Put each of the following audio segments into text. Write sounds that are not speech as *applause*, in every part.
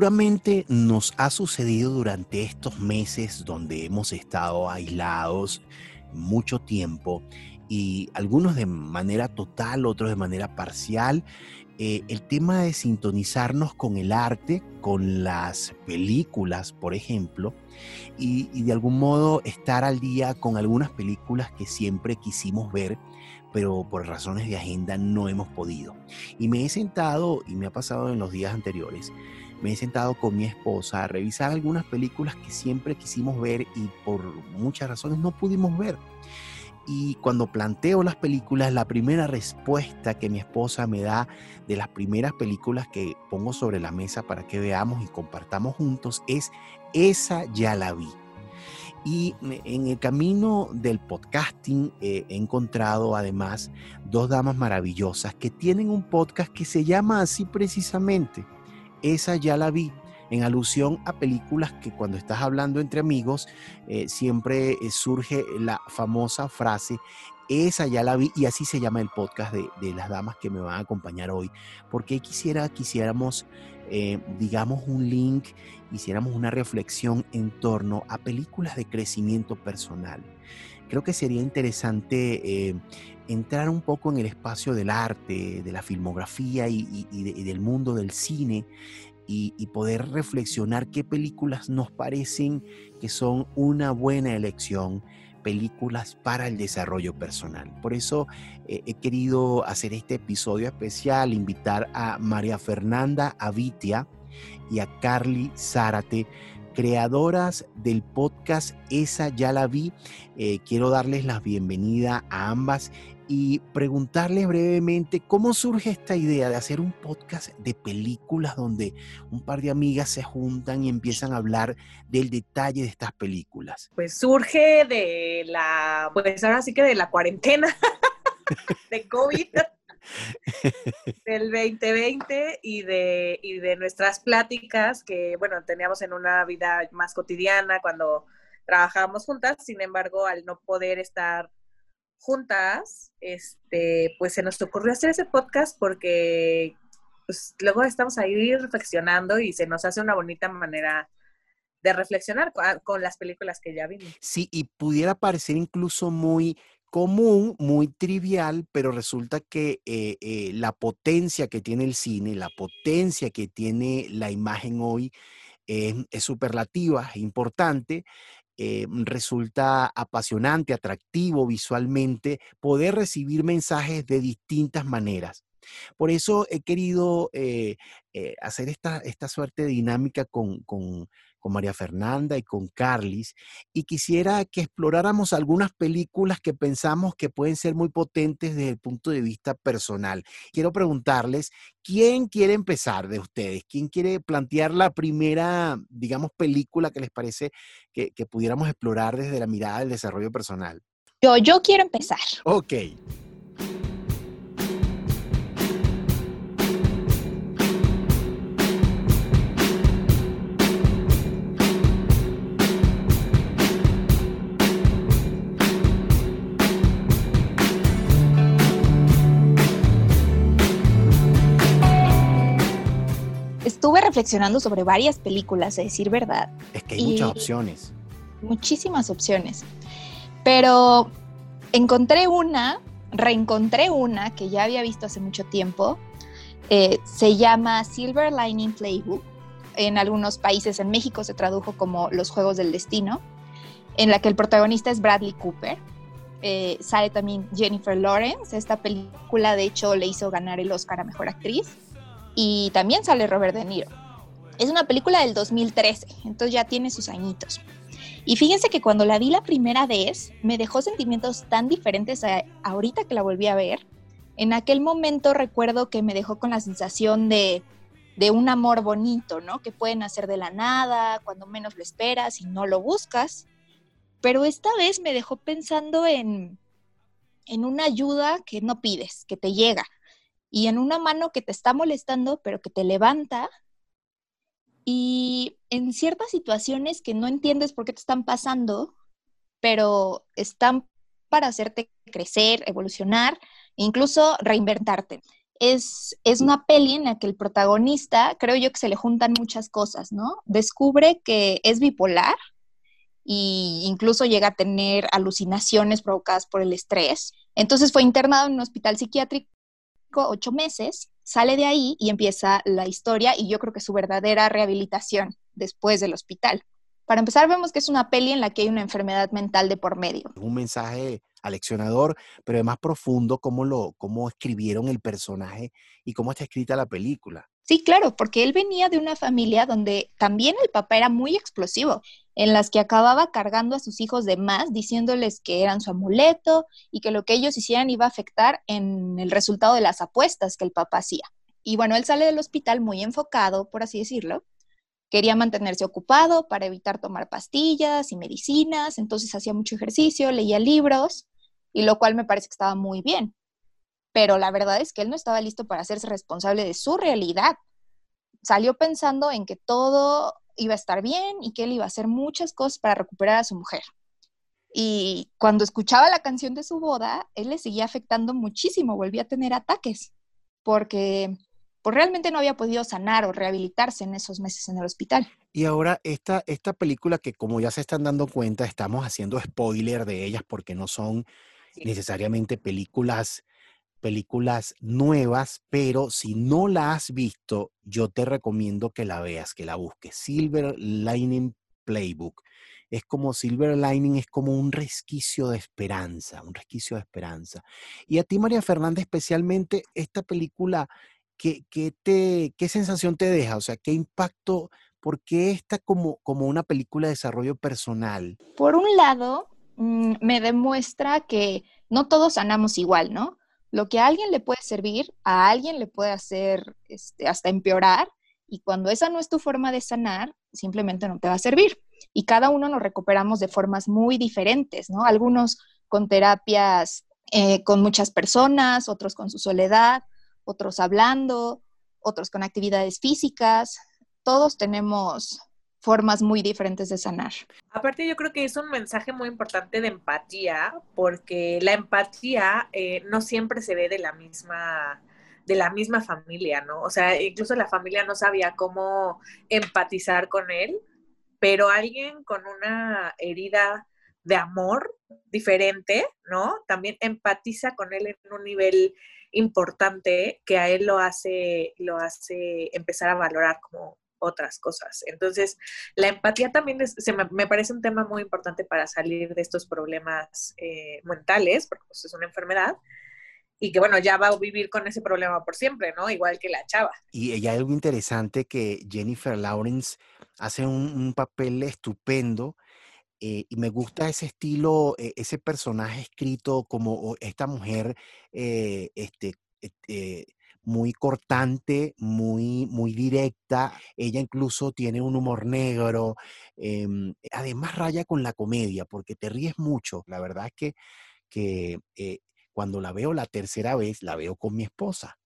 Seguramente nos ha sucedido durante estos meses donde hemos estado aislados mucho tiempo y algunos de manera total, otros de manera parcial, eh, el tema de sintonizarnos con el arte, con las películas, por ejemplo, y, y, de algún modo estar al día con algunas películas que siempre quisimos ver, pero por razones de agenda no hemos podido. Y me he sentado, y me ha pasado en los días anteriores, me he sentado con mi esposa a revisar algunas películas que siempre quisimos ver y por muchas razones no pudimos ver. Y cuando planteo las películas, la primera respuesta que mi esposa me da de las primeras películas que pongo sobre la mesa para que veamos y compartamos juntos es, esa ya la vi. Y en el camino del podcasting eh, he encontrado además dos damas maravillosas que tienen un podcast que se llama así precisamente, esa ya la vi en alusión a películas que cuando estás hablando entre amigos eh, siempre eh, surge la famosa frase, esa ya la vi y así se llama el podcast de, las damas que me van a acompañar hoy, porque quisiera, quisiéramos, eh, digamos, un link, hiciéramos una reflexión en torno a películas de crecimiento personal. Creo que sería interesante entrar un poco en el espacio del arte, de la filmografía y, del mundo del cine y, poder reflexionar qué películas nos parecen que son una buena elección, películas para el desarrollo personal. Por eso eh, he querido hacer este episodio especial, invitar a María Fernanda Avitia y a Carly Zárate creadoras del podcast Esa ya la vi. Eh, quiero darles la bienvenida a ambas y preguntarles brevemente cómo surge esta idea de hacer un podcast de películas donde un par de amigas se juntan y empiezan a hablar del detalle de estas películas. Pues surge de la, pues ahora sí que de la cuarentena *laughs* de COVID. *laughs* del 2020 y de, y de nuestras pláticas que, bueno, teníamos en una vida más cotidiana cuando trabajábamos juntas, sin embargo, al no poder estar juntas, este, pues se nos ocurrió hacer ese podcast porque pues, luego estamos ahí reflexionando y se nos hace una bonita manera de reflexionar con, las películas que ya vimos. Sí, y pudiera parecer incluso muy común, muy trivial, pero resulta que eh, eh, la potencia que tiene el cine, la potencia que tiene la imagen hoy es superlativa, es importante, eh, resulta apasionante, atractivo visualmente, poder recibir mensajes de distintas maneras. Por eso he querido eh, eh, hacer esta, esta suerte de dinámica con, con María Fernanda y con Carlis, y quisiera que exploráramos algunas películas que pensamos que pueden ser muy potentes desde el punto de vista personal. Quiero preguntarles, ¿quién quiere empezar de ustedes? ¿Quién quiere plantear la primera, digamos, película que les parece que, que pudiéramos explorar desde la mirada del desarrollo personal? Yo, yo quiero empezar. Ok. Reflexionando sobre varias películas, a decir verdad. Es que hay muchas opciones. Muchísimas opciones. Pero encontré una, reencontré una que ya había visto hace mucho tiempo. Eh, se llama Silver Lining Playbook. En algunos países, en México se tradujo como Los Juegos del Destino, en la que el protagonista es Bradley Cooper. Eh, sale también Jennifer Lawrence. Esta película, de hecho, le hizo ganar el Oscar a Mejor Actriz y también sale Robert De Niro. Es una película del 2013, entonces ya tiene sus añitos. Y fíjense que cuando la vi la primera vez, me dejó sentimientos tan diferentes a ahorita que la volví a ver. En aquel momento recuerdo que me dejó con la sensación de, de un amor bonito, ¿no? Que pueden hacer de la nada, cuando menos lo esperas y no lo buscas. Pero esta vez me dejó pensando en, en una ayuda que no pides, que te llega, y en una mano que te está molestando, pero que te levanta y en ciertas situaciones que no entiendes por qué te están pasando, pero están para hacerte crecer, evolucionar, e incluso reinventarte. Es, es una peli en la que el protagonista, creo yo que se le juntan muchas cosas, ¿no? Descubre que es bipolar e incluso llega a tener alucinaciones provocadas por el estrés. Entonces fue internado en un hospital psiquiátrico ocho meses sale de ahí y empieza la historia y yo creo que su verdadera rehabilitación después del hospital. Para empezar, vemos que es una peli en la que hay una enfermedad mental de por medio. Un mensaje aleccionador, pero es más profundo cómo, lo, cómo escribieron el personaje y cómo está escrita la película. Sí, claro, porque él venía de una familia donde también el papá era muy explosivo, en las que acababa cargando a sus hijos de más, diciéndoles que eran su amuleto y que lo que ellos hicieran iba a afectar en el resultado de las apuestas que el papá hacía. Y bueno, él sale del hospital muy enfocado, por así decirlo. Quería mantenerse ocupado para evitar tomar pastillas y medicinas, entonces hacía mucho ejercicio, leía libros, y lo cual me parece que estaba muy bien pero la verdad es que él no estaba listo para hacerse responsable de su realidad. Salió pensando en que todo iba a estar bien y que él iba a hacer muchas cosas para recuperar a su mujer. Y cuando escuchaba la canción de su boda, él le seguía afectando muchísimo, volvía a tener ataques, porque pues, realmente no había podido sanar o rehabilitarse en esos meses en el hospital. Y ahora esta, esta película que como ya se están dando cuenta, estamos haciendo spoiler de ellas porque no son necesariamente películas películas nuevas, pero si no la has visto, yo te recomiendo que la veas, que la busques. Silver Lining Playbook. Es como Silver Lining, es como un resquicio de esperanza, un resquicio de esperanza. Y a ti, María Fernanda, especialmente esta película, ¿qué, qué te, qué sensación te deja? O sea, ¿qué impacto? ¿Por qué está como, como una película de desarrollo personal? Por un lado, mm, me demuestra que no todos sanamos igual, ¿no? lo que a alguien le puede servir, a alguien le puede hacer este, hasta empeorar, y cuando esa no es tu forma de sanar, simplemente no te va a servir. Y cada uno nos recuperamos de formas muy diferentes, ¿no? Algunos con terapias eh, con muchas personas, otros con su soledad, otros hablando, otros con actividades físicas. Todos tenemos formas muy diferentes de sanar. Aparte, yo creo que es un mensaje muy importante de empatía, porque la empatía eh, no siempre se ve de la misma de la misma familia, ¿no? O sea, incluso la familia no sabía cómo empatizar con él, pero alguien con una herida de amor diferente, ¿no? También empatiza con él en un nivel importante que a él lo hace, lo hace empezar a valorar como otras cosas. Entonces, la empatía también me, parece un tema muy importante para salir de estos problemas eh, mentales, porque pues, es una enfermedad, y que bueno, ya va a vivir con ese problema por siempre, ¿no? Igual que la chava. Y ella algo interesante que Jennifer Lawrence hace un, papel estupendo. Eh, y me gusta ese estilo, eh, ese personaje escrito como esta mujer este, muy cortante, muy, muy directa. Ella incluso tiene un humor negro. Em, además raya con la comedia porque te ríes mucho. La verdad es que, que eh, cuando la veo la tercera vez, la veo con mi esposa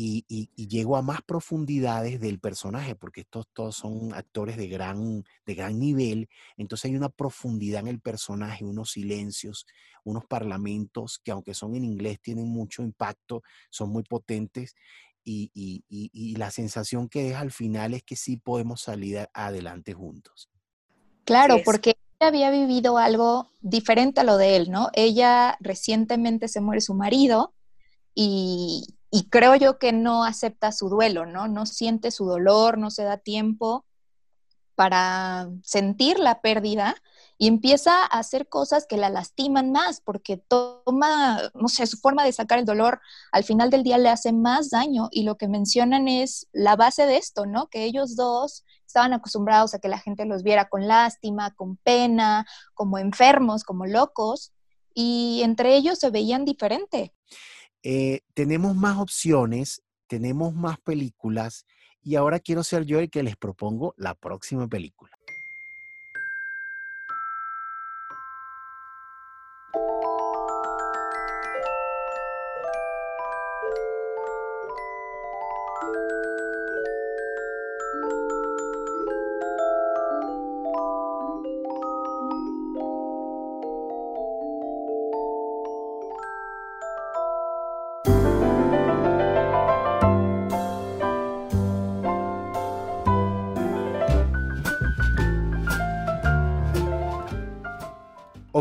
y, llego a más profundidades del personaje, porque estos todos son actores de gran, de gran nivel, entonces hay una profundidad en el personaje, unos silencios, unos parlamentos que aunque son en inglés tienen mucho impacto, son muy potentes y, y la sensación que deja al final es que sí podemos salir adelante juntos. Claro, porque ella había vivido algo diferente a lo de él, ¿no? Ella recientemente se muere su marido y, y creo yo que no acepta su duelo, ¿no? No siente su dolor, no se da tiempo para sentir la pérdida y empieza a hacer cosas que la lastiman más porque toma, no sé, su forma de sacar el dolor al final del día le hace más daño y lo que mencionan es la base de esto, ¿no? Que ellos dos estaban acostumbrados a que la gente los viera con lástima, con pena, como enfermos, como locos y entre ellos se veían diferente. Eh, tenemos más opciones, tenemos más películas y ahora quiero ser yo el que les propongo la próxima película.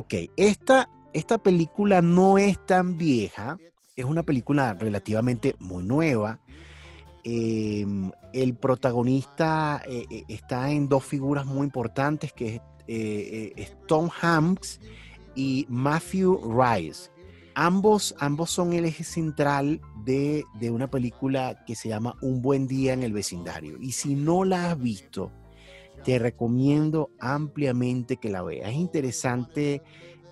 Ok, esta, esta película no es tan vieja, es una película relativamente muy nueva. Em, el protagonista eh, eh, está en dos figuras muy importantes, que es, eh, Tom Hanks y Matthew Rice. Ambos, ambos son el eje central de, de, una película que se llama Un buen día en el vecindario. Y si no la has visto, te recomiendo ampliamente que la veas. Es interesante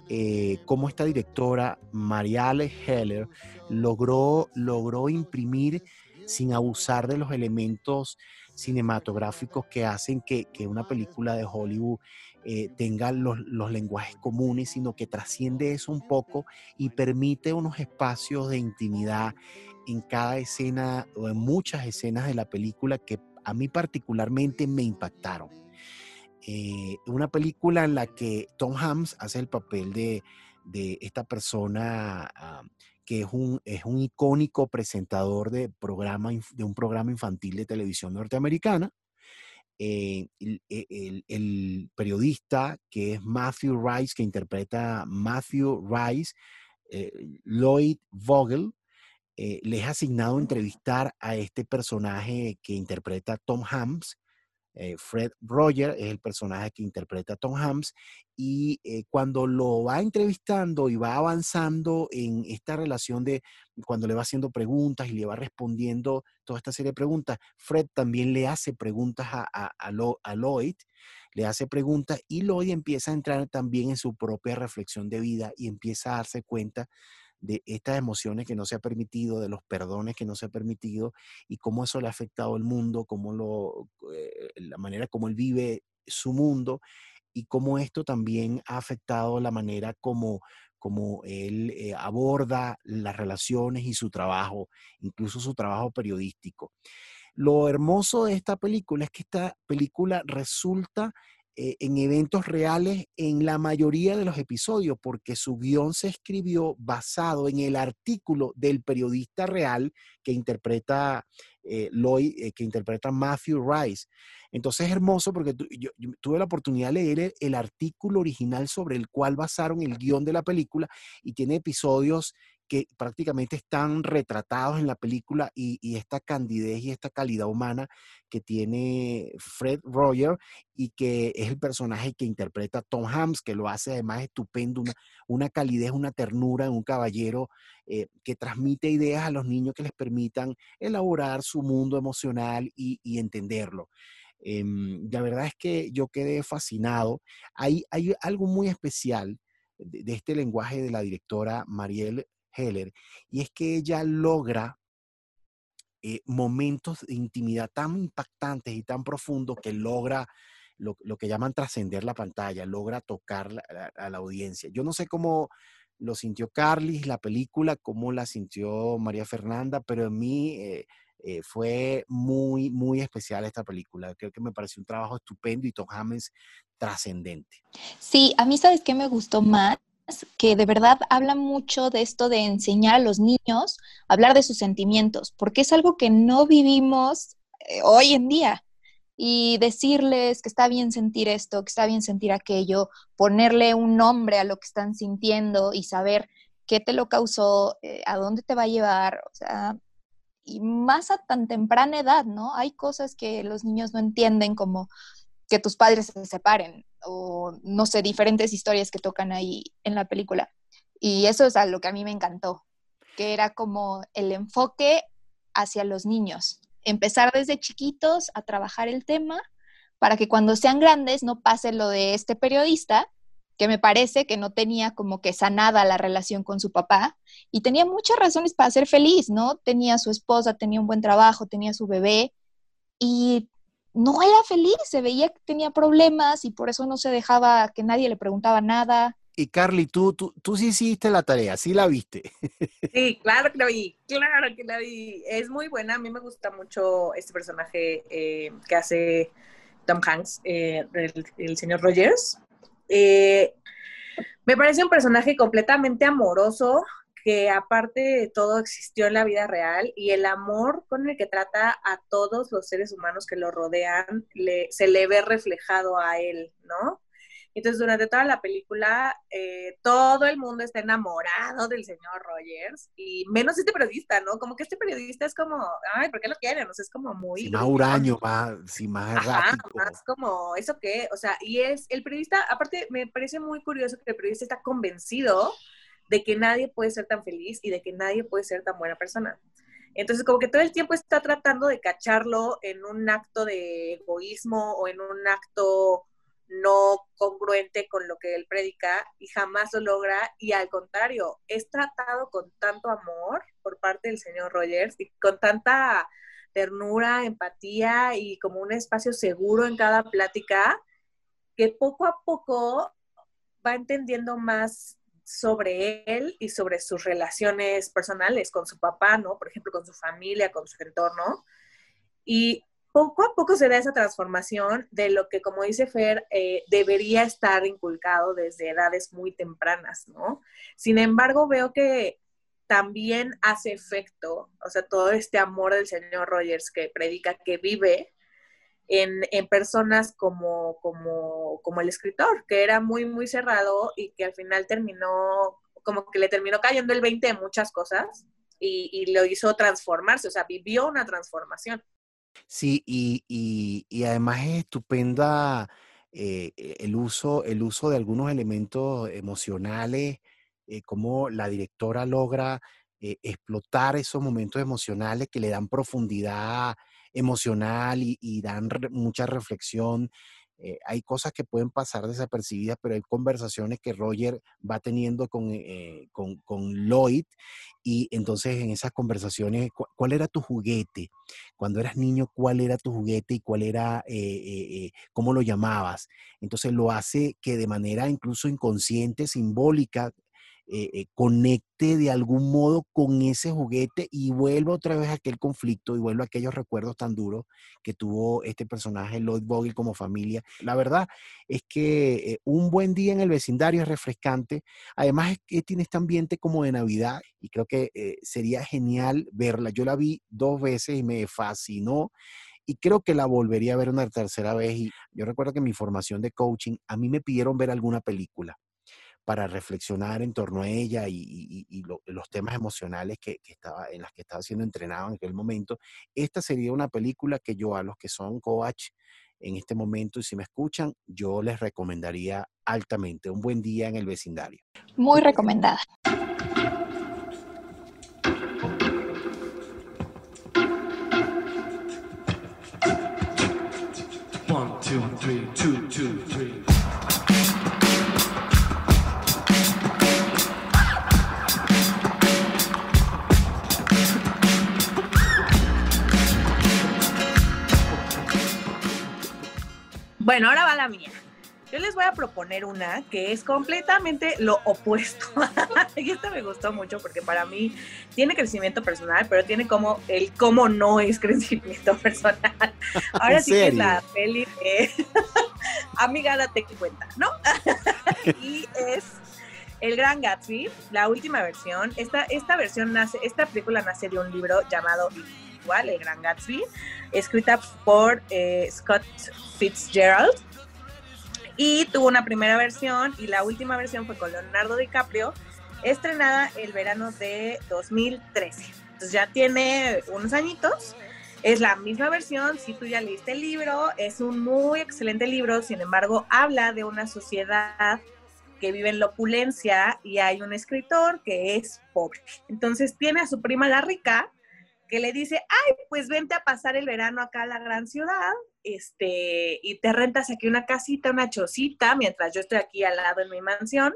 eh, cómo esta directora, Mariale Heller, logró, logró imprimir sin abusar de los elementos cinematográficos que hacen que, una película de Hollywood eh, tenga los, los, lenguajes comunes, sino que trasciende eso un poco y permite unos espacios de intimidad en cada escena o en muchas escenas de la película que a mí particularmente me impactaron. Eh, una película en la que Tom Hanks hace el papel de, esta persona ah, que es un, es un icónico presentador de, programa, de un programa infantil de televisión norteamericana. Eh, e, el, periodista que es Matthew Rice, que interpreta Matthew Rice, eh, Lloyd Vogel, le es asignado entrevistar a este personaje que interpreta Tom Hanks, eh, Fred Roger es el personaje que interpreta Tom Hanks y eh, cuando lo va entrevistando y va avanzando en esta relación de cuando le va haciendo preguntas y le va respondiendo toda esta serie de preguntas, Fred también le hace preguntas a, a Lloyd, le hace preguntas y Lloyd empieza a entrar también en su propia reflexión de vida y empieza a darse cuenta de estas emociones que no se ha permitido, de los perdones que no se ha permitido y cómo eso le ha afectado al mundo, cómo lo, eh, la manera como él vive su mundo y cómo esto también ha afectado la manera como, como él eh, aborda las relaciones y su trabajo, incluso su trabajo periodístico. Lo hermoso de esta película es que esta película resulta eh, en eventos reales en la mayoría de los episodios, porque su guion se escribió basado en el artículo del periodista real que interpreta eh, Lloyd, eh, que interpreta Matthew Rice. Entonces es hermoso porque yo, tuve la oportunidad de leer el, artículo original sobre el cual basaron el guion de la película y tiene episodios que prácticamente están retratados en la película y, esta candidez y esta calidad humana que tiene Fred Roger y que es el personaje que interpreta Tom Hanks, que lo hace además estupendo, una, calidez, una ternura, un caballero eh, que transmite ideas a los niños que les permitan elaborar su mundo emocional y, entenderlo. Em, la verdad es que yo quedé fascinado. Hay, hay algo muy especial de, de, este lenguaje de la directora Marielle Heller, y es que ella logra eh, momentos de intimidad tan impactantes y tan profundos que logra lo, que llaman trascender la pantalla, logra tocar a la audiencia. Yo no sé cómo lo sintió Carly, la película, cómo la sintió María Fernanda, pero en mí eh, eh, fue muy, muy especial esta película. Creo que me pareció un trabajo estupendo y Tom Hanks trascendente. Sí, a mí sabes qué me gustó más, que de verdad habla mucho de esto de enseñar a los niños a hablar de sus sentimientos, porque es algo que no vivimos eh, hoy en día. Y decirles que está bien sentir esto, que está bien sentir aquello, ponerle un nombre a lo que están sintiendo y saber qué te lo causó, eh, a dónde te va a llevar, o sea, y más a tan temprana edad, ¿no? Hay cosas que los niños no entienden como que tus padres se separen o no sé, diferentes historias que tocan ahí en la película. Y eso es a lo que a mí me encantó, que era como el enfoque hacia los niños, empezar desde chiquitos a trabajar el tema para que cuando sean grandes no pase lo de este periodista, que me parece que no tenía como que sanada la relación con su papá y tenía muchas razones para ser feliz, ¿no? Tenía su esposa, tenía un buen trabajo, tenía su bebé y no era feliz, se veía que tenía problemas y por eso no se dejaba que nadie le preguntaba nada. Y Carly, tú, tú, tú sí hiciste la tarea, sí la viste. *laughs* Sí, claro que la vi, claro que la vi. Es muy buena, a mí me gusta mucho este personaje eh, que hace Tom Hanks, eh, el, señor Rogers. Eh, me parece un personaje completamente amoroso, que aparte de todo existió en la vida real y el amor con el que trata a todos los seres humanos que lo rodean se le ve reflejado a él, ¿no? Entonces, durante toda la película, eh, todo el mundo está enamorado del señor Rogers, y menos este periodista, ¿no? Como que este periodista es como, ay, ¿por qué lo quieren? O sea, es como muy... más huraño, más, sí, más errático. más como, ¿eso qué? O sea, y es, el periodista, aparte, me parece muy curioso que el periodista está convencido de que nadie puede ser tan feliz y de que nadie puede ser tan buena persona. Entonces, como que todo el tiempo está tratando de cacharlo en un acto de egoísmo o en un acto no congruente con lo que él predica y jamás lo logra y al contrario, es tratado con tanto amor por parte del señor Rogers y con tanta ternura, empatía y como un espacio seguro en cada plática que poco a poco va entendiendo más sobre él y sobre sus relaciones personales con su papá, ¿no? Por ejemplo, con su familia, con su entorno. Y poco a poco se da esa transformación de lo que, como dice Fer, eh, debería estar inculcado desde edades muy tempranas, ¿no? Sin embargo, veo que también hace efecto, o sea, todo este amor del señor Rogers que predica, que vive en, personas como, como, como el escritor, que era muy, muy cerrado y que al final terminó, como que le terminó cayendo el 20 de muchas cosas y, y lo hizo transformarse, o sea, vivió una transformación. Sí, y, además es estupenda eh, eh, el, uso, el uso de algunos elementos emocionales, eh, cómo la directora logra explotar esos momentos emocionales que le dan profundidad emocional y, dan mucha reflexión eh, hay cosas que pueden pasar desapercibidas, pero hay conversaciones que Roger va teniendo con, eh, con, con Lloyd y entonces en esas conversaciones, ¿cuál era tu juguete? Cuando eras niño, ¿cuál era tu juguete y cuál era, eh, cómo lo llamabas? Entonces lo hace que de manera incluso inconsciente, simbólica, eh, eh, conecte de algún modo con ese juguete y vuelva otra vez a aquel conflicto y vuelva a aquellos recuerdos tan duros que tuvo este personaje Lloyd Bogle como familia. La verdad es que eh, un buen día en el vecindario es refrescante. Además es que tiene este ambiente como de Navidad y creo que sería genial verla. Yo la vi dos veces y me fascinó y creo que la volvería a ver una tercera vez. Y yo recuerdo que en mi formación de coaching, a mí me pidieron ver alguna película para reflexionar en torno a ella y, los temas emocionales que, estaba, en las que estaba siendo entrenado en aquel momento. Esta sería una película que yo a los que son coach en este momento y si me escuchan, yo les recomendaría altamente. Un buen día en el vecindario. Muy recomendada. Bueno, ahora va la mía. Yo les voy a proponer una que es completamente lo opuesto. *laughs* y esta me gustó mucho porque para mí tiene crecimiento personal, pero tiene como el cómo no es crecimiento *laughs* personal. Ahora sí que es la peli de *laughs* Amiga, date cuenta, ¿no? y es El Gran Gatsby, la última versión. Esta, esta versión nace, esta película nace de un libro llamado igual, El Gran Gatsby, escrita por eh, Scott Fitzgerald. Y tuvo una primera versión y la última versión fue con Leonardo DiCaprio, estrenada el verano de 2013. Entonces ya tiene unos añitos. Es la misma versión, si tú ya leíste el libro, es un muy excelente libro, sin embargo, habla de una sociedad que vive en la opulencia y hay un escritor que es pobre. Entonces tiene a su prima la rica que le dice, ay, pues vente a pasar el verano acá a la gran ciudad, este, y te rentas aquí una casita, una chocita, mientras yo estoy aquí al lado en mi mansión.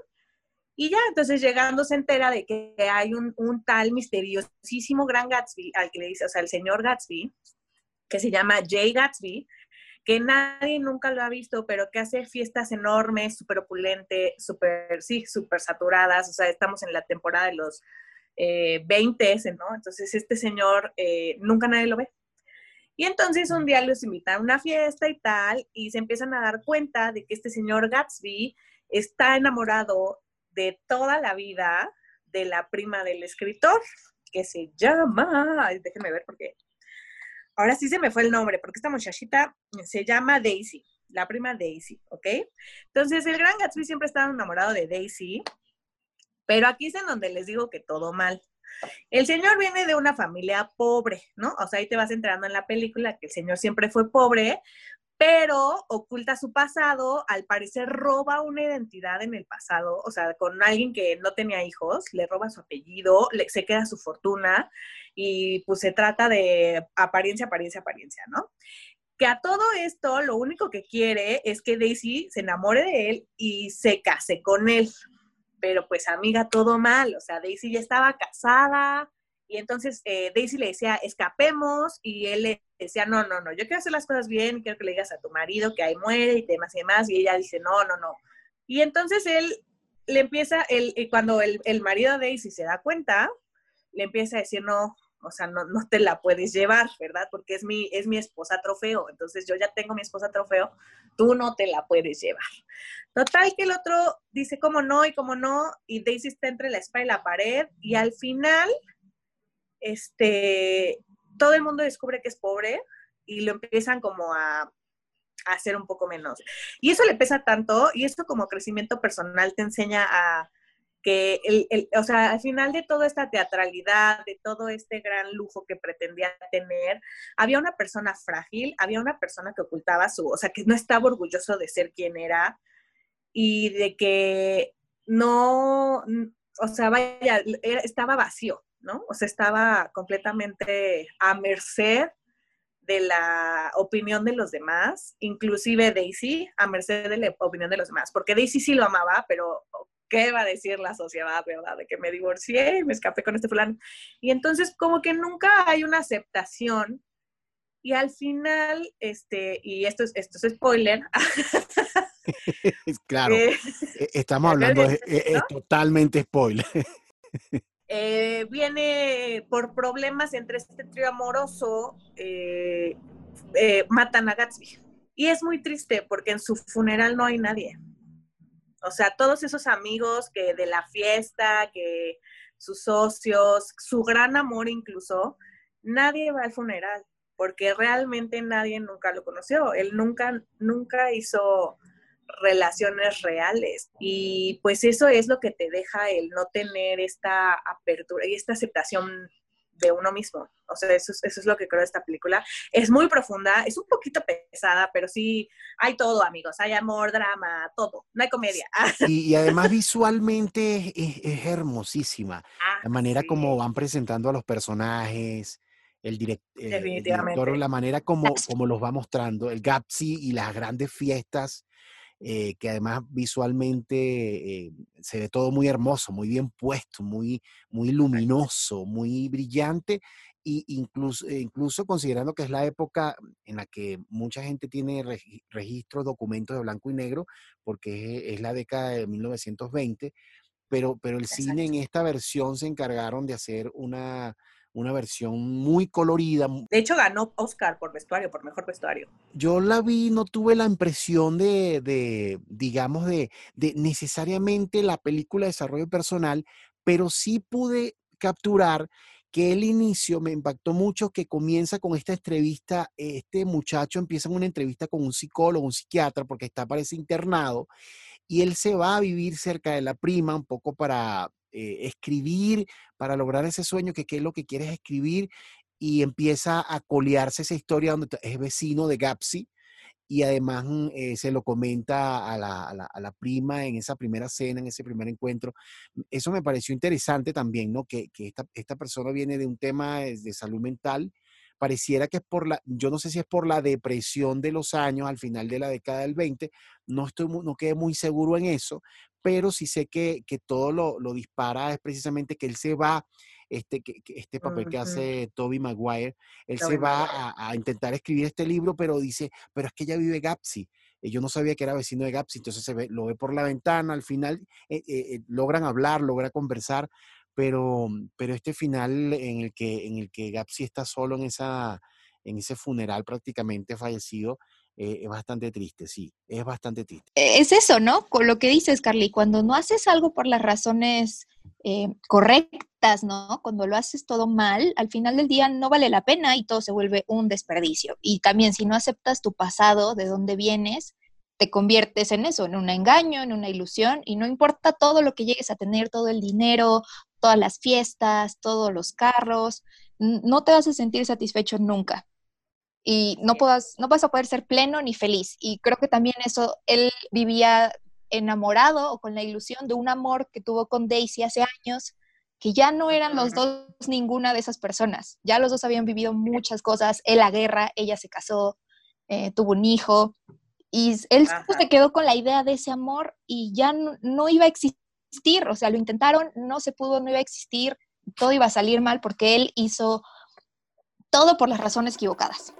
Y ya, entonces llegando se entera de que hay un, un tal misteriosísimo gran Gatsby, al que le dice, o sea, el señor Gatsby, que se llama Jay Gatsby, que nadie nunca lo ha visto, pero que hace fiestas enormes, súper opulente, súper, sí, súper saturadas, o sea, estamos en la temporada de los eh, 20, ¿no? Entonces este señor eh, nunca nadie lo ve. Y entonces un día los invita a una fiesta y tal, y se empiezan a dar cuenta de que este señor Gatsby está enamorado de toda la vida de la prima del escritor, que se llama, déjenme ver porque ahora sí se me fue el nombre, porque esta muchachita se llama Daisy, la prima Daisy, ¿ok? Entonces el gran Gatsby siempre estaba enamorado de Daisy, pero aquí es en donde les digo que todo mal. El señor viene de una familia pobre, ¿no? O sea, ahí te vas entrando en la película que el señor siempre fue pobre, pero oculta su pasado, al parecer roba una identidad en el pasado, o sea, con alguien que no tenía hijos, le roba su apellido, le, se queda su fortuna y pues se trata de apariencia, apariencia, apariencia, ¿no? Que a todo esto lo único que quiere es que Daisy se enamore de él y se case con él, pero pues amiga, todo mal, o sea, Daisy ya estaba casada, y entonces eh, Daisy le decía, escapemos, y él le decía, no, no, no, yo quiero hacer las cosas bien, quiero que le digas a tu marido que ahí muere y demás y demás, y ella dice, no, no, no. Y entonces él le empieza, el, cuando el, el marido de Daisy se da cuenta, le empieza a decir, no, o sea, no, no, te la puedes llevar, ¿verdad? Porque es mi, es mi esposa trofeo, entonces yo ya tengo mi esposa trofeo, tú no te la puedes llevar. Total que el otro dice cómo no y cómo no, y Daisy está entre la espalda y la pared, y al final este, todo el mundo descubre que es pobre y lo empiezan como a hacer un poco menos. Y eso le pesa tanto y eso como crecimiento personal te enseña a que, el, el, o sea, al final de toda esta teatralidad, de todo este gran lujo que pretendía tener, había una persona frágil, había una persona que ocultaba su, o sea, que no estaba orgulloso de ser quien era y de que no, o sea, vaya, estaba vacío, ¿no? O sea, estaba completamente a merced de la opinión de los demás, inclusive Daisy, a merced de la opinión de los demás, porque Daisy sí lo amaba, pero ¿qué va a decir la sociedad, verdad? De que me divorcié y me escapé con este fulano. Y entonces como que nunca hay una aceptación y al final, este, y esto es, esto es spoiler. *laughs* claro, eh, e, estamos hablando de, es totalmente spoiler. *laughs* Eh, viene por problemas entre este trío amoroso, eh, eh, matan a Gatsby. Y es muy triste porque en su funeral no hay nadie. O sea, todos esos amigos que de la fiesta, que sus socios, su gran amor incluso, nadie va al funeral porque realmente nadie nunca lo conoció. Él nunca, nunca hizo relaciones reales. Y pues eso es lo que te deja el no tener esta apertura y esta aceptación de uno mismo. O sea, eso es, eso es lo que creo de esta película. Es muy profunda, es un poquito pesada, pero sí hay todo, amigos. Hay amor, drama, todo. No hay comedia. *laughs* Y, además visualmente es, hermosísima. Ah, la manera como van presentando a los personajes, el, direct, director, la manera como, como los va mostrando, el Gapsi y las grandes fiestas eh, que además visualmente eh, se ve todo muy hermoso, muy bien puesto, muy, muy luminoso, muy brillante, e incluso, incluso considerando que es la época en la que mucha gente tiene registros, documentos de blanco y negro, porque es, la década de 1920, pero, pero el cine en esta versión se encargaron de hacer una, una versión muy colorida. De hecho, ganó Oscar por vestuario, por mejor vestuario. Yo la vi, no tuve la impresión de, de digamos, de, de necesariamente la película de desarrollo personal, pero sí pude capturar que el inicio me impactó mucho, que comienza con esta entrevista, este muchacho empieza una entrevista con un psicólogo, un psiquiatra, porque está, parece internado, y él se va a vivir cerca de la prima un poco para eh, escribir, para lograr ese sueño que qué es lo que quieres escribir. y empieza a colearse esa historia donde es vecino de Gapsi y además mm, eh, se lo comenta a la, a, la, prima en esa primera cena, en ese primer encuentro. Eso me pareció interesante también, ¿no? Que, que esta, esta, persona viene de un tema de, de salud mental pareciera que es por la, yo no sé si es por la depresión de los años al final de la década del 20, no, estoy, no quedé muy seguro en eso, pero sí sé que, que todo lo, lo, dispara es precisamente que él se va, este, que, que este papel uh -huh. que hace Toby Maguire, él Toby se va a, a, intentar escribir este libro, pero dice, pero es que ella vive Gapsi. Yo no sabía que era vecino de Gapsi, entonces se ve, lo ve por la ventana, al final eh, eh, logran hablar, logra conversar, pero, pero este final en el que, en el que Gapsi está solo en, esa, en ese funeral prácticamente fallecido, eh, es bastante triste, sí, es bastante triste. Es eso, ¿no? Con lo que dices, Carly, cuando no haces algo por las razones eh, correctas, ¿no? Cuando lo haces todo mal, al final del día no vale la pena y todo se vuelve un desperdicio. Y también si no aceptas tu pasado, de dónde vienes, te conviertes en eso, en un engaño, en una ilusión, y no importa todo lo que llegues a tener, todo el dinero, todas las fiestas, todos los carros, no te vas a sentir satisfecho nunca. Y no, puedas, no vas a poder ser pleno ni feliz. Y creo que también eso, él vivía enamorado o con la ilusión de un amor que tuvo con Daisy hace años, que ya no eran los dos ninguna de esas personas. Ya los dos habían vivido muchas cosas, él la guerra, ella se casó, eh, tuvo un hijo, y él se quedó con la idea de ese amor y ya no, no iba a existir, o sea, lo intentaron, no se pudo, no iba a existir, todo iba a salir mal porque él hizo todo por las razones equivocadas.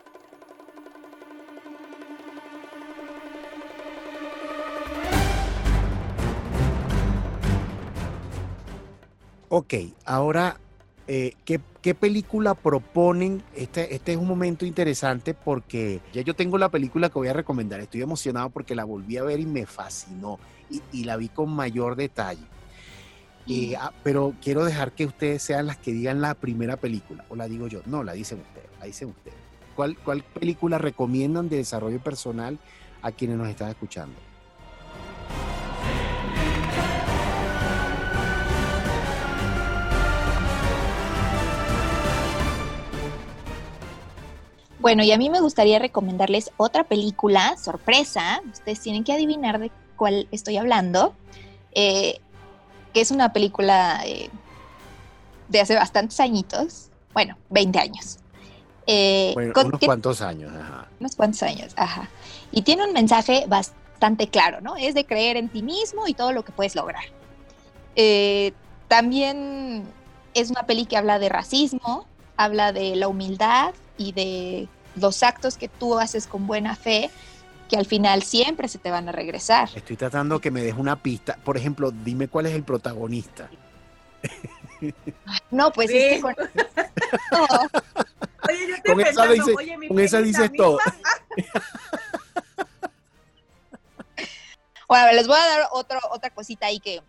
Ok, ahora, eh, ¿qué, ¿qué, película proponen? Este, este es un momento interesante porque ya yo tengo la película que voy a recomendar. Estoy emocionado porque la volví a ver y me fascinó y, y la vi con mayor detalle. Eh, ah, pero quiero dejar que ustedes sean las que digan la primera película, o la digo yo. No, la dicen ustedes, la dicen ustedes. ¿Cuál, ¿Cuál película recomiendan de desarrollo personal a quienes nos están escuchando? Bueno, y a mí me gustaría recomendarles otra película, sorpresa, ustedes tienen que adivinar de cuál estoy hablando, eh, que es una película eh, de hace bastantes añitos, bueno, 20 años. Eh, bueno, con, unos cuantos años, ajá. Unos cuantos años, ajá. Y tiene un mensaje bastante claro, ¿no? Es de creer en ti mismo y todo lo que puedes lograr. También es una peli que habla de racismo, habla de la humildad y de los actos que tú haces con buena fe que al final siempre se te van a regresar. Estoy tratando que me des una pista. Por ejemplo, dime cuál es el protagonista. No, pues sí. es que con... no. *laughs* Oye, yo estoy con pensando, esa, dice, oye, mi con esa dices todo. *laughs* bueno, les voy a dar otro, otra cosita ahí que,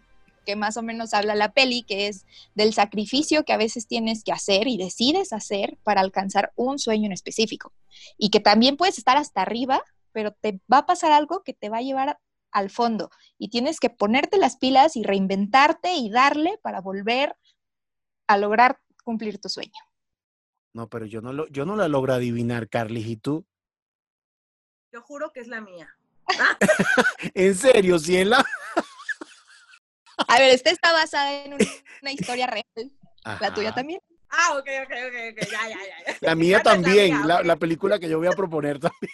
que más o menos habla la peli, que es del sacrificio que a veces tienes que hacer y decides hacer para alcanzar un sueño en específico. Y que también puedes estar hasta arriba, pero te va a pasar algo que te va a llevar al fondo y tienes que ponerte las pilas y reinventarte y darle para volver a lograr cumplir tu sueño. No, pero yo no, lo, yo no la logro adivinar, Carly, ¿y tú? Yo juro que es la mía. *laughs* ¿En serio? ¿Si es la...? A ver, esta está basada en una, una *laughs* historia real. Ajá. ¿La tuya también? Ah, ok, ok, ok, ok, ya, ya, ya. La mía también, la, la, okay. la película que yo voy a proponer también.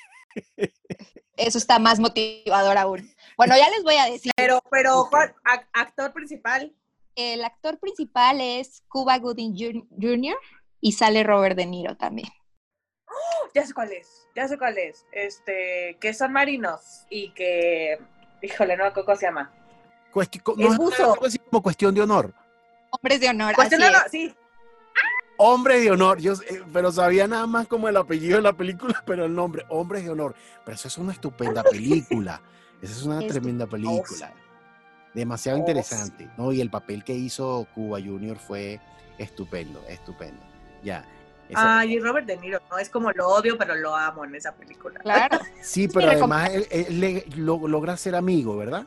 Eso está más motivador aún. Bueno, ya les voy a decir. Pero, pero, actor principal. El actor principal es Cuba Gooding Jr. y sale Robert De Niro también. ¡Oh! Ya sé cuál es, ya sé cuál es. Este, que son marinos y que, híjole, no, ¿cómo se llama? Cuesti no, es buzo. Es como cuestión de honor. Hombres de honor. Cuestión de honor, sí. Hombre de honor, yo, eh, pero sabía nada más como el apellido de la película, pero el nombre, Hombres de honor. Pero eso es una estupenda película. Esa es una tremenda película. Demasiado interesante, ¿no? Y el papel que hizo Cuba Junior fue estupendo, estupendo. Ya. Esa... Ay, y Robert De Niro, no es como lo odio, pero lo amo en esa película. Claro. *laughs* Sí, pero además él, él, él lo, logra ser amigo, ¿verdad?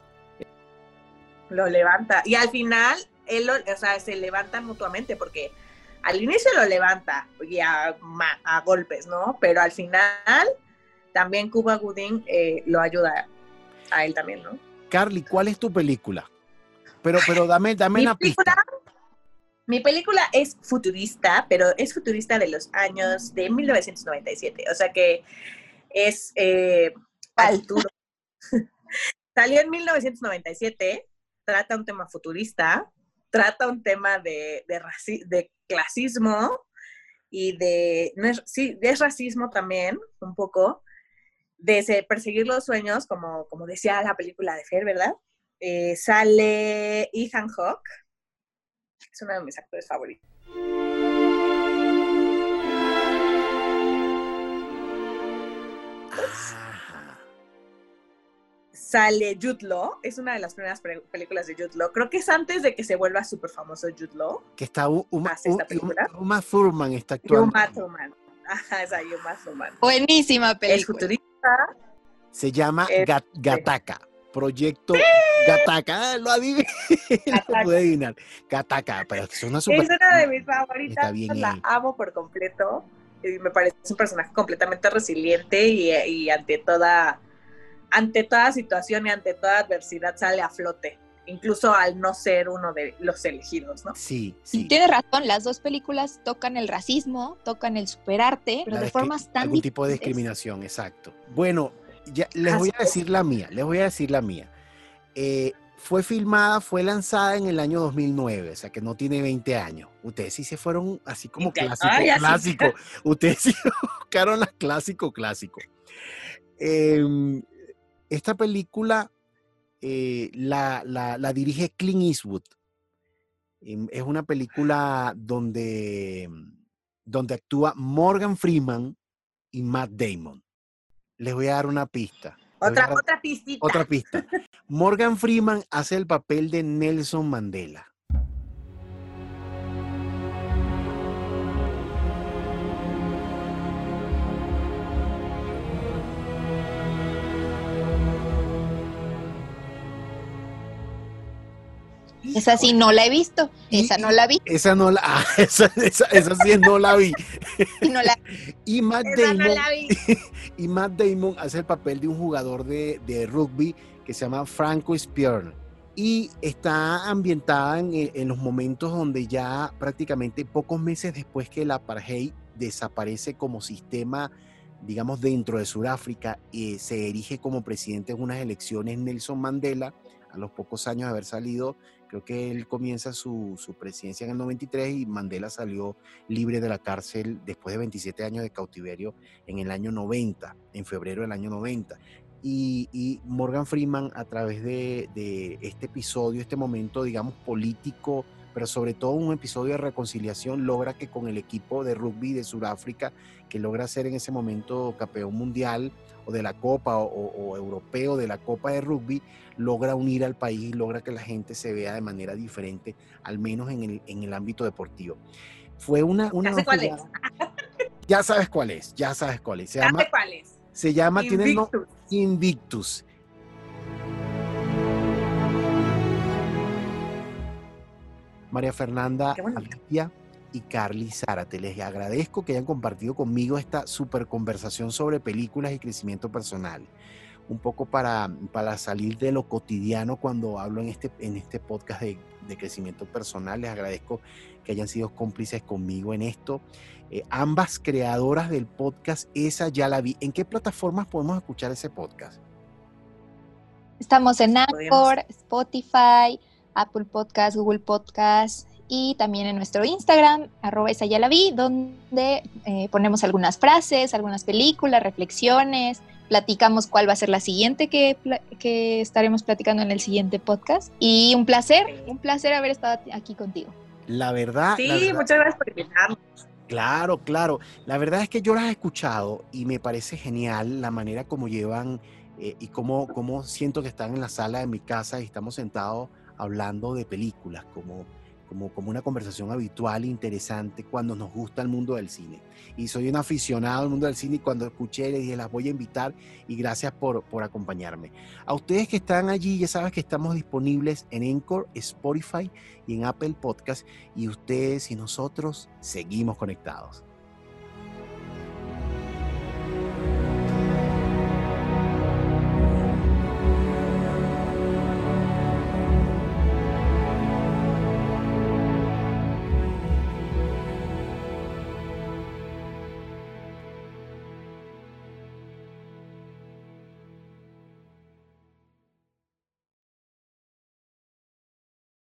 Lo levanta. Y al final, él lo, o sea, se levantan mutuamente porque al inicio lo levanta y a, golpes, ¿no? Pero al final también Cuba Gooding eh, lo ayuda a él también, ¿no? Carly, ¿cuál es tu película? Pero, pero dame, dame una pista. Mi película es futurista, pero es futurista de los años de 1997. O sea que es eh, *laughs* Salió en 1997, trata un tema futurista, trata un tema de, de, clasismo y de, sí, es racismo también, un poco, de perseguir los sueños, como, como decía la película de Fer, ¿verdad? Eh, sale Ethan Hawke, es uno de mis actores favoritos. Sale Jude Law, es una de las primeras películas de Jude Law. Creo que es antes de que se vuelva súper famoso Jude Law. Que está Uma, Uma, Thurman está actuando. Uma Thurman. Ajá, esa Uma Thurman. Buenísima película. Es futurista. Se llama Gataka. Proyecto Gataka, ah, lo adiviné, *laughs* lo pude adivinar. Gataka, pero es una super... Es una de mis favoritas, la amo por completo. Y me parece un personaje completamente resiliente y, ante toda ante toda situación y ante toda adversidad sale a flote, incluso al no ser uno de los elegidos, ¿no? Sí, sí. Y tiene razón, las dos películas tocan el racismo, tocan el superarte, pero de formas tan Algún tipo de discriminación, exacto. Bueno, les voy a decir la mía, les voy a decir la mía. Eh, fue filmada, fue lanzada en el año 2009, o sea que no tiene 20 años. Ustedes sí se fueron así como clásico, clásico. Ustedes sí *laughs* buscaron la clásico, clásico. Em, esta película eh, la, la, dirige Clint Eastwood. Em, es una película donde, donde actúa Morgan Freeman y Matt Damon les voy a dar una pista. Otra, otra pistita. Otra pista. *laughs* Morgan Freeman hace el papel de Nelson Mandela. Esa sí no la he visto. Esa no la vi. Esa no la, *laughs* ah, esa, esa, sí no la vi. *laughs* y, Matt Damon, *laughs* y Matt Damon hace el papel de un jugador de, de rugby que se llama Franco Spiern. Y está ambientada en, en, los momentos donde ya prácticamente pocos meses después que el apartheid desaparece como sistema, digamos, dentro de Sudáfrica y se erige como presidente en unas elecciones Nelson Mandela, a los pocos años de haber salido Creo que él comienza su, presidencia en el 93 y Mandela salió libre de la cárcel después de 27 años de cautiverio en el año 90, en febrero del año 90. Y, Morgan Freeman a través de, de, este episodio, este momento, digamos, político, pero sobre todo un episodio de reconciliación, logra que con el equipo de rugby de Sudáfrica, que logra ser en ese momento campeón mundial o de la Copa o, europeo de la Copa de Rugby, logra unir al país y logra que la gente se vea de manera diferente, al menos en el, en el ámbito deportivo. Fue una... una ya cuál es. Ya sabes cuál es, ya sabes cuál es. Se llama, cuál es. Se llama, Invictus. tiene Invictus. María Fernanda Alicia y Carly Zárate. Les agradezco que hayan compartido conmigo esta super conversación sobre películas y crecimiento personal. Un poco para, para salir de lo cotidiano cuando hablo en este, en este podcast de, crecimiento personal. Les agradezco que hayan sido cómplices conmigo en esto. Eh, ambas creadoras del podcast, esa ya la vi. ¿En qué plataformas podemos escuchar ese podcast? Estamos en Anchor, Spotify, Apple Podcast, Google Podcast y también en nuestro Instagram, arroba esa ya la vi, donde eh, ponemos algunas frases, algunas películas, reflexiones, platicamos cuál va a ser la siguiente que, que estaremos platicando en el siguiente podcast. Y un placer, un placer haber estado aquí contigo. La verdad. Sí, muchas gracias por invitarnos. Claro, claro. La verdad es que yo las he escuchado y me parece genial la manera como llevan eh, y cómo, cómo siento que están en la sala de mi casa y estamos sentados hablando de películas, como, como, como una conversación habitual interesante cuando nos gusta el mundo del cine. Y soy un aficionado al mundo del cine y cuando escuché le dije, las voy a invitar y gracias por, por acompañarme. A ustedes que están allí, ya sabes que estamos disponibles en Encore, Spotify y en Apple Podcast y ustedes y nosotros seguimos conectados.